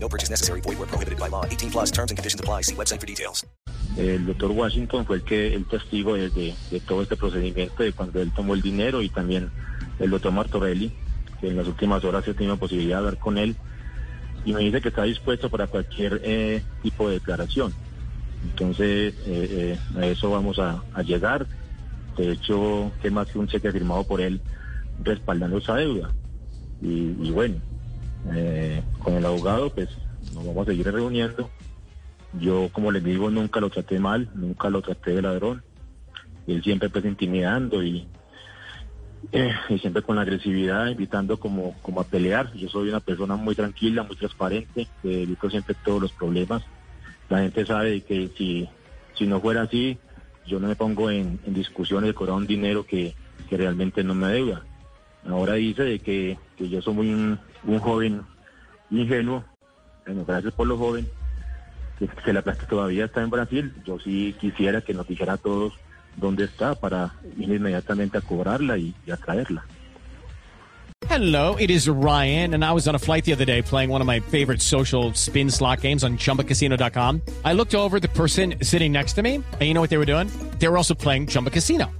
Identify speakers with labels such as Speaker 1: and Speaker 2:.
Speaker 1: No purchase necessary. Void where prohibited by law. 18 plus terms and conditions apply. See website for details.
Speaker 2: El doctor Washington fue el que el testigo de, todo este procedimiento de cuando él tomó el dinero y también el doctor Martorelli, que en las últimas horas he tenido posibilidad de hablar con él y me dice que está dispuesto para cualquier eh, tipo de declaración. Entonces, eh, eh, a eso vamos a, llegar. De hecho, que más que un cheque firmado por él respaldando esa deuda. Y bueno, eh, con el abogado, pues nos vamos a seguir reuniendo. Yo, como les digo, nunca lo traté mal, nunca lo traté de ladrón. Él siempre pues intimidando y, eh, siempre con la agresividad, invitando como, como a pelear. Yo soy una persona muy tranquila, muy transparente, que evito siempre todos los problemas. La gente sabe que si, si no fuera así, yo no me pongo en, discusiones de cobrar un dinero que, que realmente no me deuda. Ahora dice de que, que yo soy muy un, joven ingenuo. Bueno, gracias por lo joven. Que, que la plata todavía está en Brasil. Yo sí quisiera que nos dijera a todos dónde está para ir inmediatamente a cobrarla y, y a traerla.
Speaker 3: Hello, it is Ryan, and I was on a flight the other day playing one of my favorite social spin slot games on chumbacasino.com. I looked over the person sitting next to me, and you know what they were doing? They were also playing Chumba Casino.